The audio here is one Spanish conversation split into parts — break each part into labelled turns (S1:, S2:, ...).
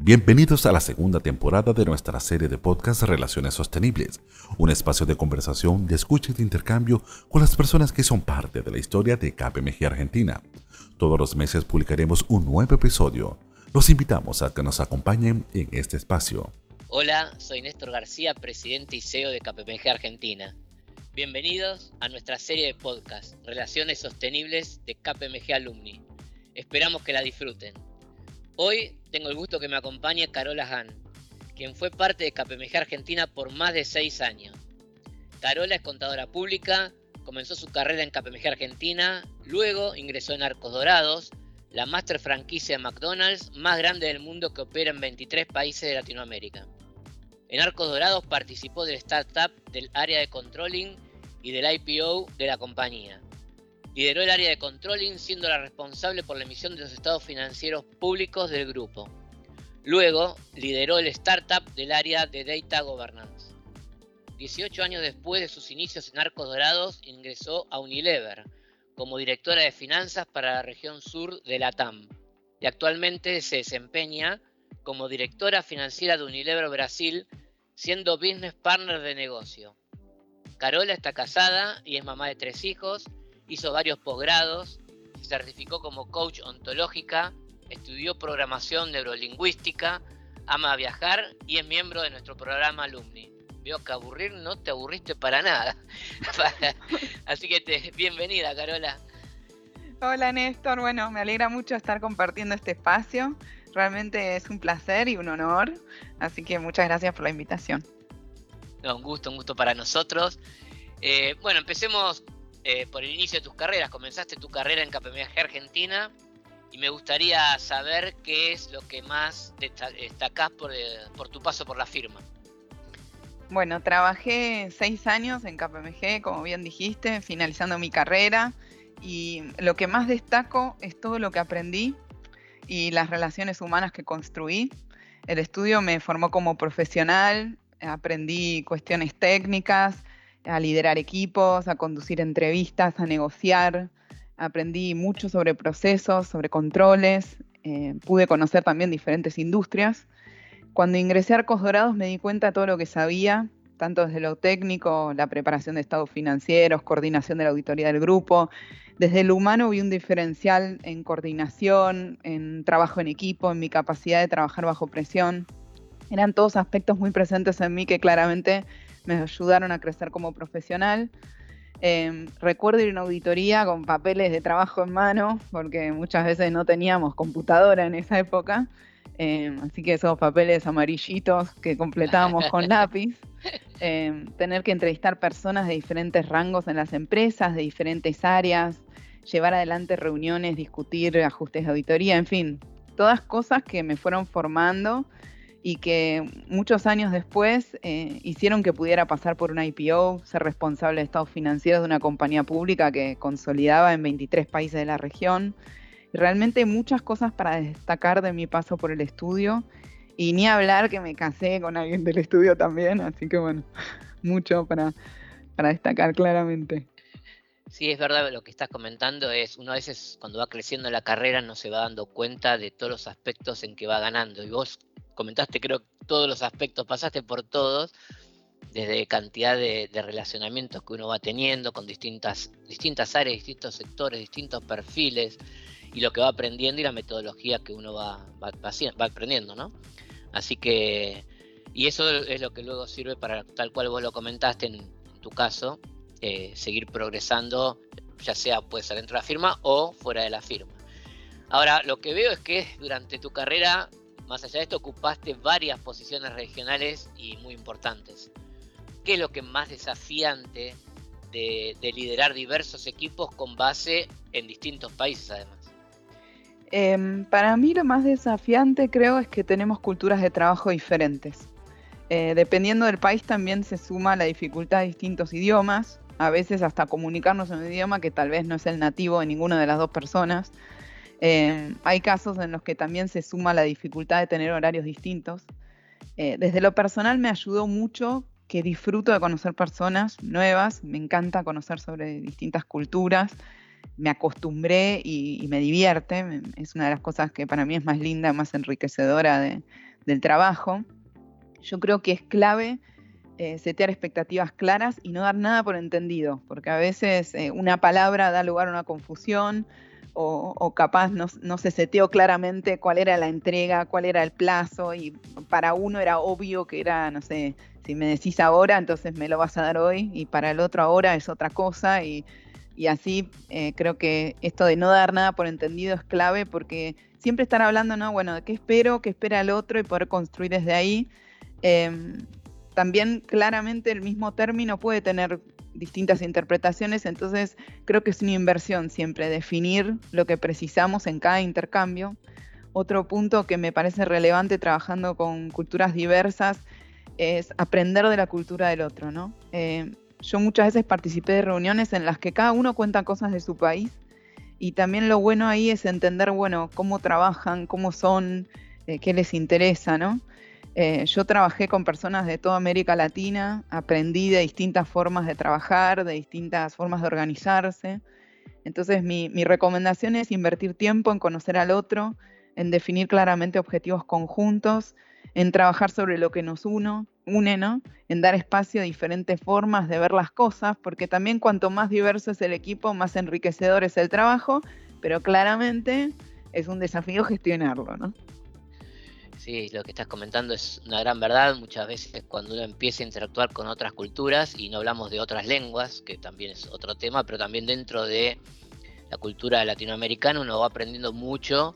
S1: Bienvenidos a la segunda temporada de nuestra serie de podcast Relaciones Sostenibles, un espacio de conversación, de escucha y de intercambio con las personas que son parte de la historia de KPMG Argentina. Todos los meses publicaremos un nuevo episodio. Los invitamos a que nos acompañen en este espacio.
S2: Hola, soy Néstor García, presidente y CEO de KPMG Argentina. Bienvenidos a nuestra serie de podcast Relaciones Sostenibles de KPMG Alumni. Esperamos que la disfruten. Hoy tengo el gusto que me acompañe Carola Hahn, quien fue parte de KPMG Argentina por más de seis años. Carola es contadora pública, comenzó su carrera en KPMG Argentina, luego ingresó en Arcos Dorados, la master franquicia de McDonald's más grande del mundo que opera en 23 países de Latinoamérica. En Arcos Dorados participó del startup del área de controlling y del IPO de la compañía. Lideró el área de controlling siendo la responsable por la emisión de los estados financieros públicos del grupo. Luego lideró el startup del área de Data Governance. 18 años después de sus inicios en Arcos Dorados, ingresó a Unilever como directora de finanzas para la región sur de la TAM y actualmente se desempeña como directora financiera de Unilever Brasil, siendo business partner de negocio. Carola está casada y es mamá de tres hijos hizo varios posgrados, se certificó como coach ontológica, estudió programación neurolingüística, ama viajar y es miembro de nuestro programa Alumni. Veo que aburrir no te aburriste para nada. Así que te, bienvenida, Carola.
S3: Hola, Néstor. Bueno, me alegra mucho estar compartiendo este espacio. Realmente es un placer y un honor. Así que muchas gracias por la invitación.
S2: un gusto, un gusto para nosotros. Eh, bueno, empecemos eh, por el inicio de tus carreras. Comenzaste tu carrera en KPMG Argentina y me gustaría saber qué es lo que más destacás por, eh, por tu paso por la firma.
S3: Bueno, trabajé seis años en KPMG, como bien dijiste, finalizando mi carrera y lo que más destaco es todo lo que aprendí y las relaciones humanas que construí. El estudio me formó como profesional, aprendí cuestiones técnicas, a liderar equipos, a conducir entrevistas, a negociar. Aprendí mucho sobre procesos, sobre controles. Eh, pude conocer también diferentes industrias. Cuando ingresé a Arcos Dorados me di cuenta de todo lo que sabía, tanto desde lo técnico, la preparación de estados financieros, coordinación de la auditoría del grupo. Desde lo humano vi un diferencial en coordinación, en trabajo en equipo, en mi capacidad de trabajar bajo presión. Eran todos aspectos muy presentes en mí que claramente me ayudaron a crecer como profesional. Em, recuerdo ir a una auditoría con papeles de trabajo en mano, porque muchas veces no teníamos computadora en esa época, em, así que esos papeles amarillitos que completábamos con lápiz. Em, tener que entrevistar personas de diferentes rangos en las empresas, de diferentes áreas, llevar adelante reuniones, discutir ajustes de auditoría, en fin, todas cosas que me fueron formando y que muchos años después eh, hicieron que pudiera pasar por una IPO, ser responsable de estados financieros de una compañía pública que consolidaba en 23 países de la región. Realmente muchas cosas para destacar de mi paso por el estudio y ni hablar que me casé con alguien del estudio también, así que bueno, mucho para, para destacar claramente.
S2: Sí, es verdad lo que estás comentando, es uno a veces cuando va creciendo la carrera no se va dando cuenta de todos los aspectos en que va ganando. Y vos comentaste creo todos los aspectos, pasaste por todos, desde cantidad de, relacionamientos que uno va teniendo con distintas, distintas áreas, distintos sectores, distintos perfiles, y lo que va aprendiendo y la metodología que uno va, va, aprendiendo, ¿no? Así que, y eso es lo que luego sirve para, tal cual vos lo comentaste en, tu caso, eh, seguir progresando, ya sea puede ser dentro de la firma o fuera de la firma. Ahora, lo que veo es que durante tu carrera más allá de esto, ocupaste varias posiciones regionales y muy importantes. ¿Qué es lo que más desafiante de, liderar diversos equipos con base en distintos países además?
S3: Em, para mí lo más desafiante creo es que tenemos culturas de trabajo diferentes. Eh, dependiendo del país también se suma la dificultad de distintos idiomas, a veces hasta comunicarnos en un idioma que tal vez no es el nativo de ninguna de las dos personas. Eh, hay casos en los que también se suma la dificultad de tener horarios distintos. Eh, desde lo personal me ayudó mucho que disfruto de conocer personas nuevas, me encanta conocer sobre distintas culturas, me acostumbré y, me divierte. Es una de las cosas que para mí es más linda, más enriquecedora del trabajo. Yo creo que es clave eh, setear expectativas claras y no dar nada por entendido, porque a veces eh, una palabra da lugar a una confusión o, capaz no, no, se seteó claramente cuál era la entrega, cuál era el plazo y para uno era obvio que era, no sé, si me decís ahora, entonces me lo vas a dar hoy y para el otro ahora es otra cosa y y así eh, creo que esto de no dar nada por entendido es clave porque siempre estar hablando, ¿no? Bueno, ¿de qué espero? ¿Qué espera el otro? Y poder construir desde ahí. Em, también claramente el mismo término puede tener distintas interpretaciones, entonces creo que es una inversión siempre definir lo que precisamos en cada intercambio. Otro punto que me parece relevante trabajando con culturas diversas es aprender de la cultura del otro, ¿no? Eh, yo muchas veces participé de reuniones en las que cada uno cuenta cosas de su país y también lo bueno ahí es entender, bueno, cómo trabajan, cómo son, eh, qué les interesa, ¿no? Eh, yo trabajé con personas de toda América Latina, aprendí de distintas formas de trabajar, de distintas formas de organizarse. Entonces mi, mi recomendación es invertir tiempo en conocer al otro, en definir claramente objetivos conjuntos, en trabajar sobre lo que nos uno, une, ¿no? En dar espacio a diferentes formas de ver las cosas, porque también cuanto más diverso es el equipo, más enriquecedor es el trabajo, pero claramente es un desafío gestionarlo, ¿no?
S2: Sí, lo que estás comentando es una gran verdad. Muchas veces cuando uno empieza a interactuar con otras culturas, y no hablamos de otras lenguas, que también es otro tema, pero también dentro de la cultura latinoamericana uno va aprendiendo mucho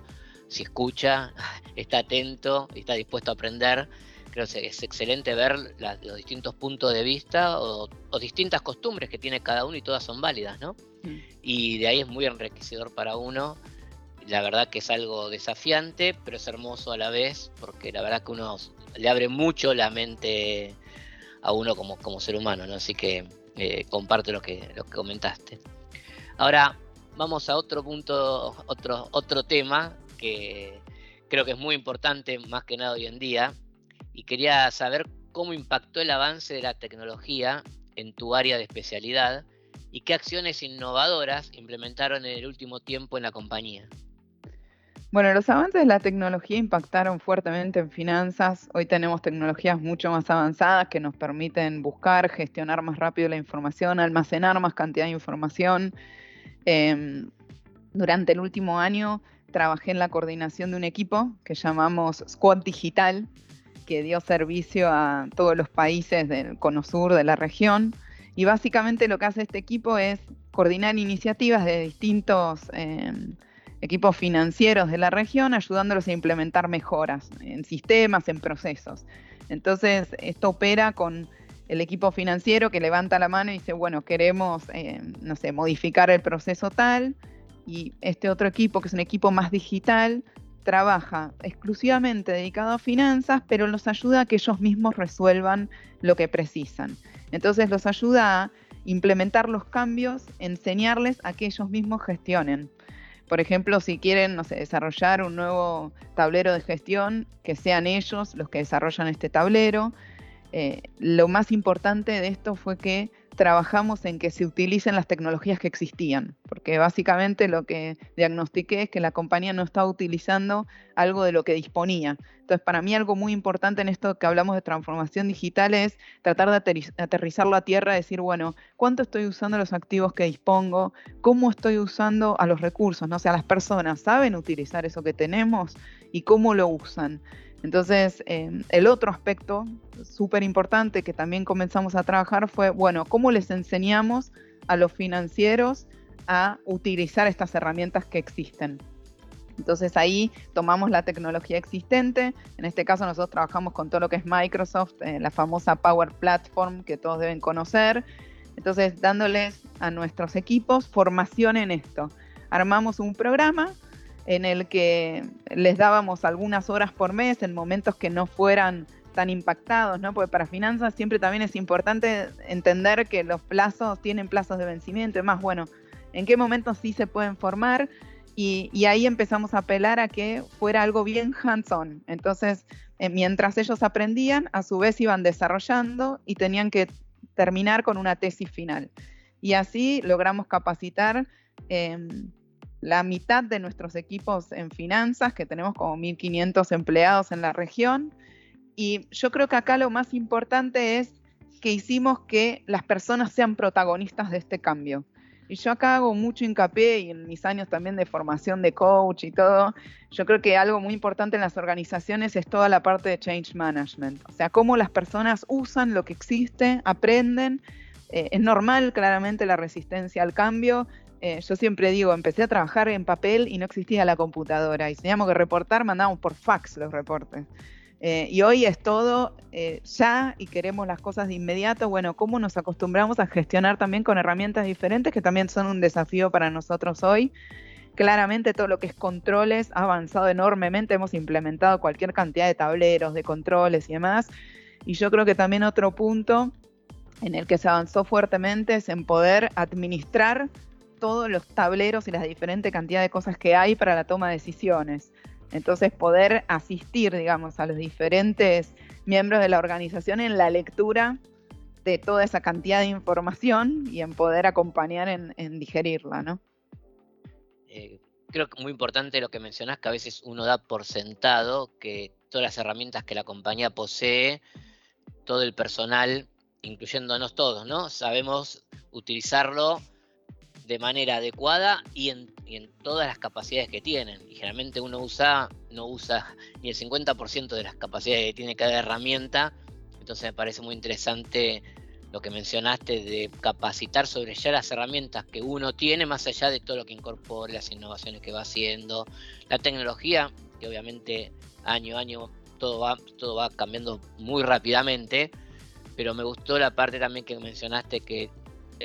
S2: si escucha, está atento y está dispuesto a aprender. Creo que es excelente ver los distintos puntos de vista o, distintas costumbres que tiene cada uno y todas son válidas, ¿no? Mm. Y de ahí es muy enriquecedor para uno. La verdad que es algo desafiante, pero es hermoso a la vez, porque la verdad que uno le abre mucho la mente a uno como, como ser humano, ¿no? Así que eh, comparte lo que, lo que comentaste. Ahora, vamos a otro punto, otro, otro tema que creo que es muy importante más que nada hoy en día. Y quería saber cómo impactó el avance de la tecnología en tu área de especialidad y qué acciones innovadoras implementaron en el último tiempo en la compañía.
S3: Bueno, los avances de la tecnología impactaron fuertemente en finanzas. Hoy tenemos tecnologías mucho más avanzadas que nos permiten buscar, gestionar más rápido la información, almacenar más cantidad de información. Em, durante el último año trabajé en la coordinación de un equipo que llamamos Squad Digital, que dio servicio a todos los países del Cono Sur de la región. Y básicamente lo que hace este equipo es coordinar iniciativas de distintos em, equipos financieros de la región, ayudándolos a implementar mejoras en sistemas, en procesos. Entonces, esto opera con el equipo financiero que levanta la mano y dice, bueno, queremos, em, no sé, modificar el proceso tal, y este otro equipo, que es un equipo más digital, trabaja exclusivamente dedicado a finanzas, pero los ayuda a que ellos mismos resuelvan lo que precisan. Entonces los ayuda a implementar los cambios, enseñarles a que ellos mismos gestionen. Por ejemplo, si quieren no sé, desarrollar un nuevo tablero de gestión, que sean ellos los que desarrollan este tablero. Eh, lo más importante de esto fue que trabajamos en que se utilicen las tecnologías que existían, porque básicamente lo que diagnostiqué es que la compañía no estaba utilizando algo de lo que disponía. Entonces, para mí algo muy importante en esto que hablamos de transformación digital es tratar de aterrizarlo a tierra, decir, bueno, ¿cuánto estoy usando los activos que dispongo? ¿Cómo estoy usando a los recursos? No o sea, las personas saben utilizar eso que tenemos y cómo lo usan. Entonces, em, el otro aspecto súper importante que también comenzamos a trabajar fue, bueno, ¿cómo les enseñamos a los financieros a utilizar estas herramientas que existen? Entonces ahí tomamos la tecnología existente, en este caso nosotros trabajamos con todo lo que es Microsoft, eh, la famosa Power Platform que todos deben conocer, entonces dándoles a nuestros equipos formación en esto. Armamos un programa en el que les dábamos algunas horas por mes en momentos que no fueran tan impactados, ¿no? Porque para finanzas siempre también es importante entender que los plazos tienen plazos de vencimiento, y más bueno, en qué momentos sí se pueden formar y, ahí empezamos a apelar a que fuera algo bien hands-on. Entonces, eh, mientras ellos aprendían, a su vez iban desarrollando y tenían que terminar con una tesis final. Y así logramos capacitar em, la mitad de nuestros equipos en finanzas, que tenemos como 1.500 empleados en la región. Y yo creo que acá lo más importante es que hicimos que las personas sean protagonistas de este cambio. Y yo acá hago mucho hincapié y en mis años también de formación de coach y todo, yo creo que algo muy importante en las organizaciones es toda la parte de change management. O sea, cómo las personas usan lo que existe, aprenden. Eh, es normal claramente la resistencia al cambio, eh, yo siempre digo, empecé a trabajar en papel y no existía la computadora. Y teníamos que reportar, mandábamos por fax los reportes. Eh, y hoy es todo eh, ya y queremos las cosas de inmediato. Bueno, ¿cómo nos acostumbramos a gestionar también con herramientas diferentes que también son un desafío para nosotros hoy? Claramente todo lo que es controles ha avanzado enormemente, hemos implementado cualquier cantidad de tableros, de controles y demás. Y yo creo que también otro punto en el que se avanzó fuertemente es en poder administrar todos los tableros y las diferentes cantidades de cosas que hay para la toma de decisiones. Entonces, poder asistir, digamos, a los diferentes miembros de la organización en la lectura de toda esa cantidad de información y en poder acompañar en, digerirla, ¿no?
S2: Eh, creo que muy importante lo que mencionas, que a veces uno da por sentado que todas las herramientas que la compañía posee, todo el personal, incluyéndonos todos, ¿no? Sabemos utilizarlo de manera adecuada y en, todas las capacidades que tienen. Y generalmente uno usa, no usa ni el 50% de las capacidades que tiene cada herramienta. Entonces me parece muy interesante lo que mencionaste de capacitar sobre ya las herramientas que uno tiene, más allá de todo lo que incorpore, las innovaciones que va haciendo, la tecnología, que obviamente año a año todo va, todo va cambiando muy rápidamente, pero me gustó la parte también que mencionaste que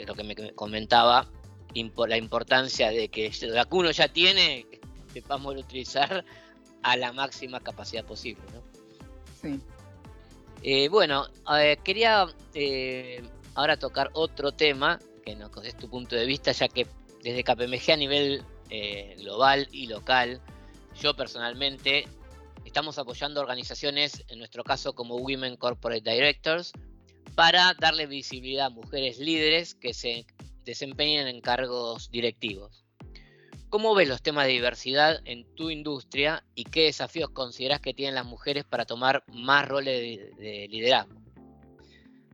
S2: lo que me comentaba, la importancia de que lo que uno ya tiene, sepamos utilizar a la máxima capacidad posible. ¿no? Sí. Eh, bueno, quería eh, ahora tocar otro tema, que nos des tu punto de vista, ya que desde KPMG a nivel eh, global y local, yo personalmente estamos apoyando organizaciones, en nuestro caso como Women Corporate Directors, para darle visibilidad a mujeres líderes que se desempeñan en cargos directivos. ¿Cómo ves los temas de diversidad en tu industria y qué desafíos consideras que tienen las mujeres para tomar más roles de, liderazgo?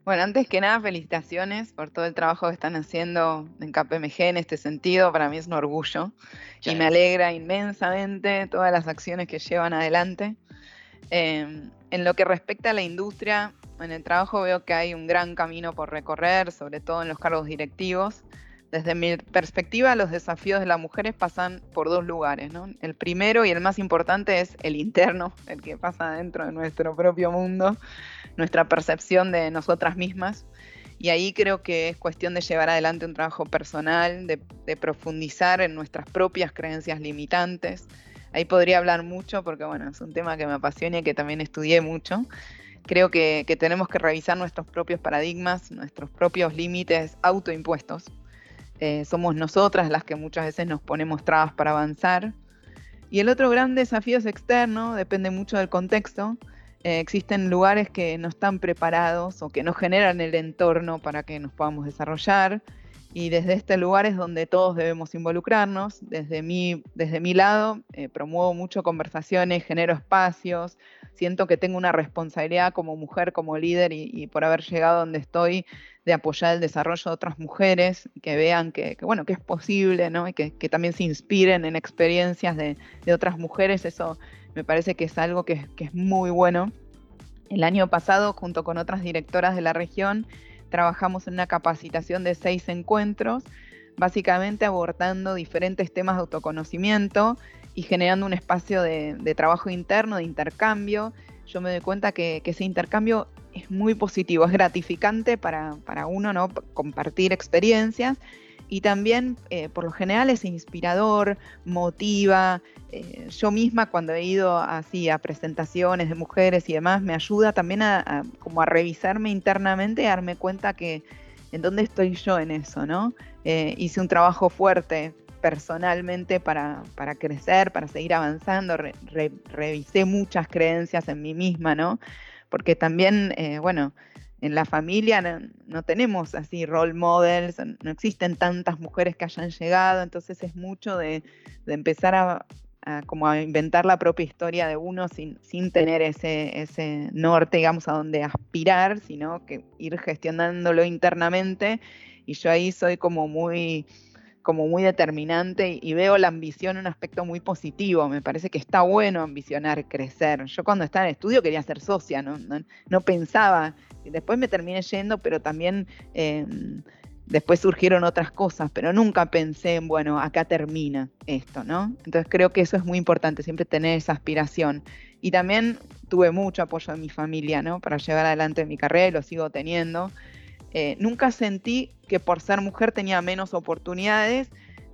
S3: Bueno, antes que nada, felicitaciones por todo el trabajo que están haciendo en KPMG en este sentido. Para mí es un orgullo y me alegra inmensamente todas las acciones que llevan adelante. Em, en lo que respecta a la industria, en el trabajo veo que hay un gran camino por recorrer, sobre todo en los cargos directivos. Desde mi perspectiva, los desafíos de las mujeres pasan por dos lugares. El primero y el más importante es el interno, el que pasa dentro de nuestro propio mundo, nuestra percepción de nosotras mismas. Y ahí creo que es cuestión de llevar adelante un trabajo personal, de, de profundizar en nuestras propias creencias limitantes. Ahí podría hablar mucho porque, bueno, es un tema que me apasiona y que también estudié mucho creo que, tenemos que revisar nuestros propios paradigmas, nuestros propios límites autoimpuestos. Eh, somos nosotras las que muchas veces nos ponemos trabas para avanzar. Y el otro gran desafío es externo, depende mucho del contexto. Eh, existen lugares que no están preparados o que no generan el entorno para que nos podamos desarrollar. Y desde este lugar es donde todos debemos involucrarnos. Desde mi, desde mi lado, eh, promuevo mucho conversaciones, genero espacios, siento que tengo una responsabilidad como mujer, como líder y, por haber llegado donde estoy, de apoyar el desarrollo de otras mujeres, que vean que, bueno, que es posible, ¿no? Y que, también se inspiren en experiencias de, otras mujeres. Eso me parece que es algo que, que es muy bueno. El año pasado, junto con otras directoras de la región, trabajamos en una capacitación de seis encuentros, básicamente abordando diferentes temas de autoconocimiento y generando un espacio de, trabajo interno, de intercambio. Yo me doy cuenta que, ese intercambio es muy positivo, es gratificante para, uno, ¿no? Compartir experiencias y también eh, por lo general es inspirador, motiva. Eh, yo misma cuando he ido así a presentaciones de mujeres y demás, me ayuda también a, como a revisarme internamente y darme cuenta que en dónde estoy yo en eso, ¿no? Eh, hice un trabajo fuerte personalmente para, crecer, para seguir avanzando, revisé muchas creencias en mí misma, ¿no? Porque también, bueno, en la familia no, tenemos así role models, no existen tantas mujeres que hayan llegado, entonces es mucho de, empezar a, como a inventar la propia historia de uno sin, sin tener ese, ese norte, digamos, a donde aspirar, sino que ir gestionándolo internamente. Y yo ahí soy como muy como muy determinante y veo la ambición un aspecto muy positivo. Me parece que está bueno ambicionar crecer. Yo cuando estaba en estudio quería ser socia, no, no, pensaba. Después me terminé yendo, pero también em, después surgieron otras cosas, pero nunca pensé en, bueno, acá termina esto, ¿no? Entonces creo que eso es muy importante, siempre tener esa aspiración. Y también tuve mucho apoyo de mi familia, ¿no? Para llevar adelante mi carrera y lo sigo teniendo. Eh, nunca sentí que por ser mujer tenía menos oportunidades,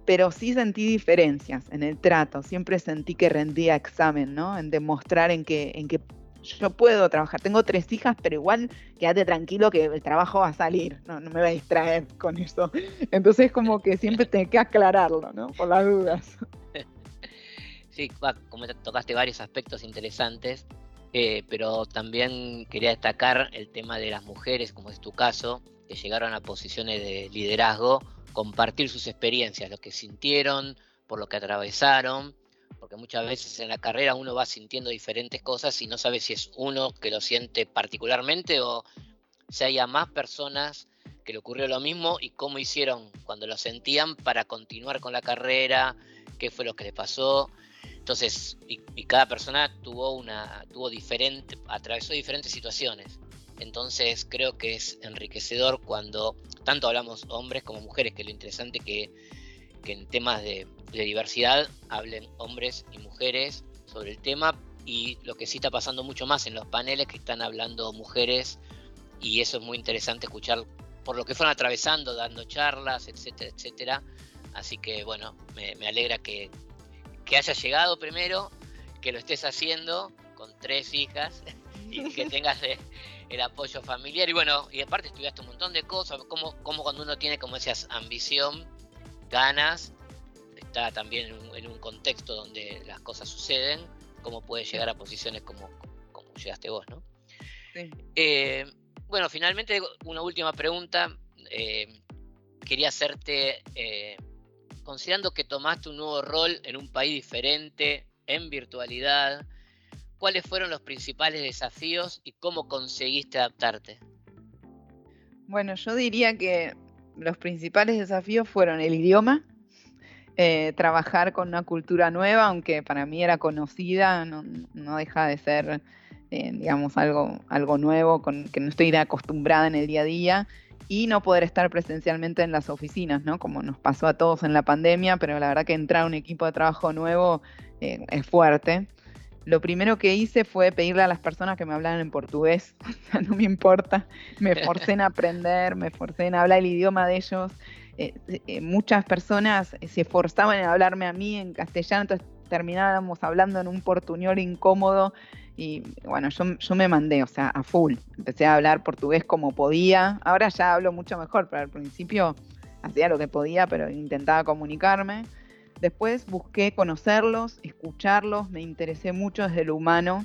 S3: pero sí sentí diferencias en el trato. Siempre sentí que rendía examen, ¿no? En demostrar en que, en que yo puedo trabajar. Tengo tres hijas, pero igual quédate tranquilo que el trabajo va a salir. No, no me voy a distraer con eso. Entonces, como que siempre tengo que aclararlo, ¿no? Por las dudas.
S2: Sí, como tocaste varios aspectos interesantes. Eh, pero también quería destacar el tema de las mujeres, como es tu caso, que llegaron a posiciones de liderazgo, compartir sus experiencias, lo que sintieron, por lo que atravesaron, porque muchas veces en la carrera uno va sintiendo diferentes cosas y no sabe si es uno que lo siente particularmente o si haya más personas que le ocurrió lo mismo y cómo hicieron cuando lo sentían para continuar con la carrera, qué fue lo que les pasó. Entonces, y, cada persona tuvo una, tuvo diferente, atravesó diferentes situaciones. Entonces creo que es enriquecedor cuando tanto hablamos hombres como mujeres, que lo interesante que, que en temas de, diversidad hablen hombres y mujeres sobre el tema y lo que sí está pasando mucho más en los paneles que están hablando mujeres y eso es muy interesante escuchar por lo que fueron atravesando, dando charlas, etcétera, etcétera. Así que bueno, me alegra que, que hayas llegado primero, que lo estés haciendo con tres hijas y que tengas el apoyo familiar. Y bueno, y aparte estudiaste un montón de cosas, como, como cuando uno tiene, como decías, ambición, ganas, está también en un, contexto donde las cosas suceden, cómo puedes llegar a posiciones como, como llegaste vos, ¿no? Eh, bueno, finalmente una última pregunta. Eh, quería hacerte eh, considerando que tomaste un nuevo rol en un país diferente, en virtualidad, ¿cuáles fueron los principales desafíos y cómo conseguiste adaptarte?
S3: Bueno, yo diría que los principales desafíos fueron el idioma, eh, trabajar con una cultura nueva, aunque para mí era conocida, no, deja de ser, eh, digamos, algo, algo nuevo, con que no estoy acostumbrada en el día a día y no poder estar presencialmente en las oficinas, ¿no? Como nos pasó a todos en la pandemia, pero la verdad que entrar a un equipo de trabajo nuevo eh, es fuerte. Lo primero que hice fue pedirle a las personas que me hablaran en portugués, no me importa, me forcé en aprender, me forcé en hablar el idioma de ellos. Eh, eh, muchas personas se esforzaban en hablarme a mí en castellano, entonces terminábamos hablando en un portuñol incómodo y bueno, yo, yo, me mandé, o sea, a full. Empecé a hablar portugués como podía. Ahora ya hablo mucho mejor, pero al principio hacía lo que podía, pero intentaba comunicarme. Después busqué conocerlos, escucharlos, me interesé mucho desde lo humano.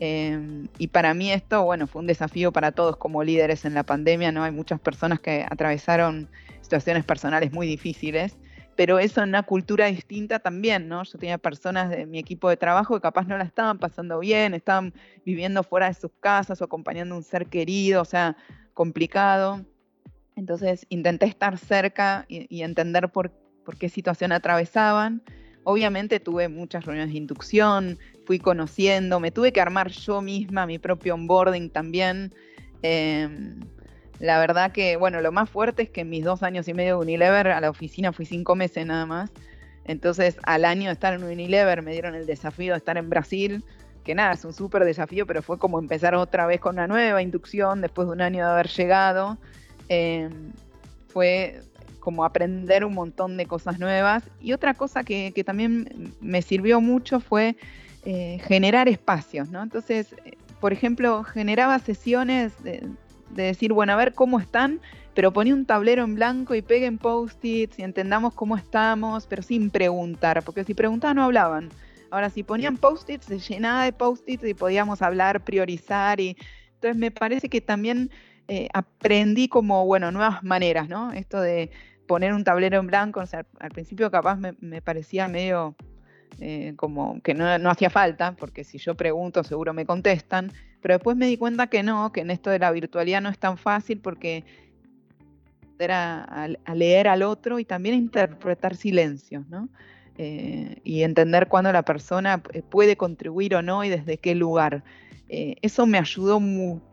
S3: Em, y para mí esto, bueno, fue un desafío para todos como líderes en la pandemia, ¿no? Hay muchas personas que atravesaron situaciones personales muy difíciles pero eso en una cultura distinta también, ¿no? Yo tenía personas de mi equipo de trabajo que capaz no la estaban pasando bien, estaban viviendo fuera de sus casas o acompañando a un ser querido, o sea, complicado. Entonces intenté estar cerca y, entender por, qué situación atravesaban. Obviamente tuve muchas reuniones de inducción, fui conociendo, me tuve que armar yo misma mi propio onboarding también. Em, la verdad que, bueno, lo más fuerte es que en mis dos años y medio de Unilever a la oficina fui cinco meses nada más. Entonces, al año de estar en Unilever me dieron el desafío de estar en Brasil, que nada, es un súper desafío, pero fue como empezar otra vez con una nueva inducción después de un año de haber llegado. Em, fue como aprender un montón de cosas nuevas. Y otra cosa que, también me sirvió mucho fue eh, generar espacios, ¿no? Entonces, eh, por ejemplo, generaba sesiones de, de decir, bueno, a ver cómo están, pero ponía un tablero en blanco y peguen post-its y entendamos cómo estamos, pero sin preguntar, porque si preguntaban no hablaban. Ahora, si ponían post-its, se llenaba de post-its y podíamos hablar, priorizar. Y... Entonces, me parece que también eh, aprendí como, bueno, nuevas maneras, ¿no? Esto de poner un tablero en blanco, o sea, al principio capaz me, parecía medio eh, como que no, hacía falta, porque si yo pregunto seguro me contestan, pero después me di cuenta que no, que en esto de la virtualidad no es tan fácil porque era a, leer al otro y también interpretar silencios, ¿no? Eh, y entender cuándo la persona puede contribuir o no y desde qué lugar. eso me ayudó mucho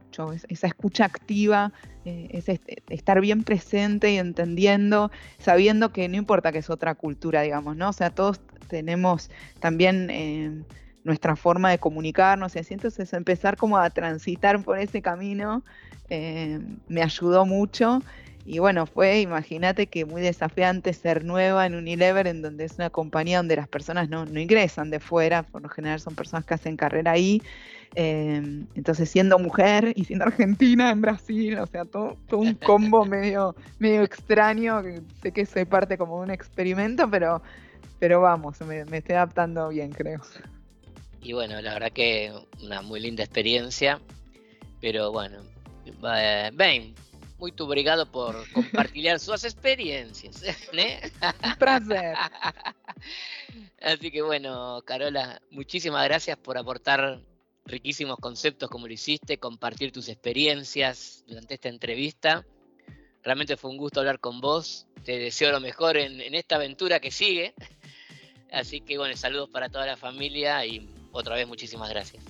S3: esa escucha activa, eh, es estar bien presente y entendiendo, sabiendo que no importa que es otra cultura, digamos, ¿no? O sea, todos tenemos también eh, nuestra forma de comunicarnos y así, entonces empezar como a transitar por ese camino eh, me ayudó mucho y bueno, fue, imagínate que muy desafiante ser nueva en Unilever, en donde es una compañía donde las personas no, ingresan de fuera, por lo general son personas que hacen carrera ahí. Em, entonces, siendo mujer y siendo argentina en Brasil, o sea, todo, un combo medio, medio extraño, que sé que soy parte como de un experimento, pero, pero vamos, me, me estoy adaptando bien, creo.
S2: Y bueno, la verdad que una muy linda experiencia, pero bueno, eh, Ben, muy obrigado por compartir sus experiencias. ¿eh?
S3: Un placer.
S2: Así que bueno, Carola, muchísimas gracias por aportar riquísimos conceptos como lo hiciste, compartir tus experiencias durante esta entrevista. Realmente fue un gusto hablar con vos. Te deseo lo mejor en, en esta aventura que sigue. Así que bueno, saludos para toda la familia y otra vez muchísimas gracias.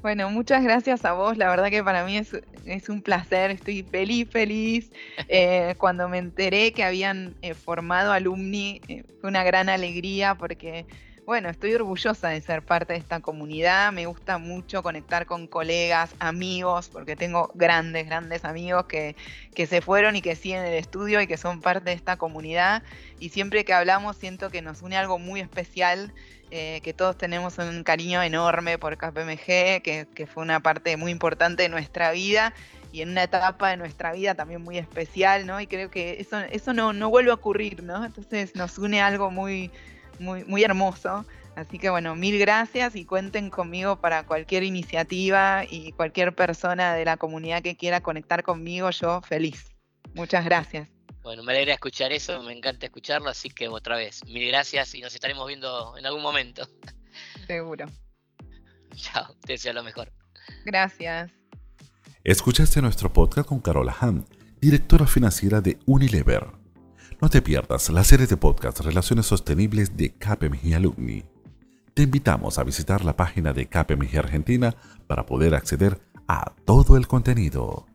S3: Bueno, muchas gracias a vos. La verdad que para mí es, un placer. Estoy feliz, feliz. Eh, cuando me enteré que habían eh, formado alumni, eh, fue una gran alegría porque, bueno, estoy orgullosa de ser parte de esta comunidad. Me gusta mucho conectar con colegas, amigos, porque tengo grandes, grandes amigos que, que se fueron y que siguen el estudio y que son parte de esta comunidad. Y siempre que hablamos siento que nos une algo muy especial. Eh, que todos tenemos un cariño enorme por KPMG, que, fue una parte muy importante de nuestra vida y en una etapa de nuestra vida también muy especial, ¿no? Y creo que eso, eso no, no vuelve a ocurrir, ¿no? Entonces nos une algo muy, muy, muy hermoso. Así que bueno, mil gracias y cuenten conmigo para cualquier iniciativa y cualquier persona de la comunidad que quiera conectar conmigo, yo feliz. Muchas gracias.
S2: Bueno, me alegra escuchar eso, me encanta escucharlo, así que otra vez, mil gracias y nos estaremos viendo en algún momento.
S3: Seguro.
S2: Chao, te deseo lo mejor.
S3: Gracias.
S1: Escuchaste nuestro podcast con Carola Han, directora financiera de Unilever. No te pierdas la serie de podcast Relaciones Sostenibles de KPMG Alumni. Te invitamos a visitar la página de KPMG Argentina para poder acceder a todo el contenido.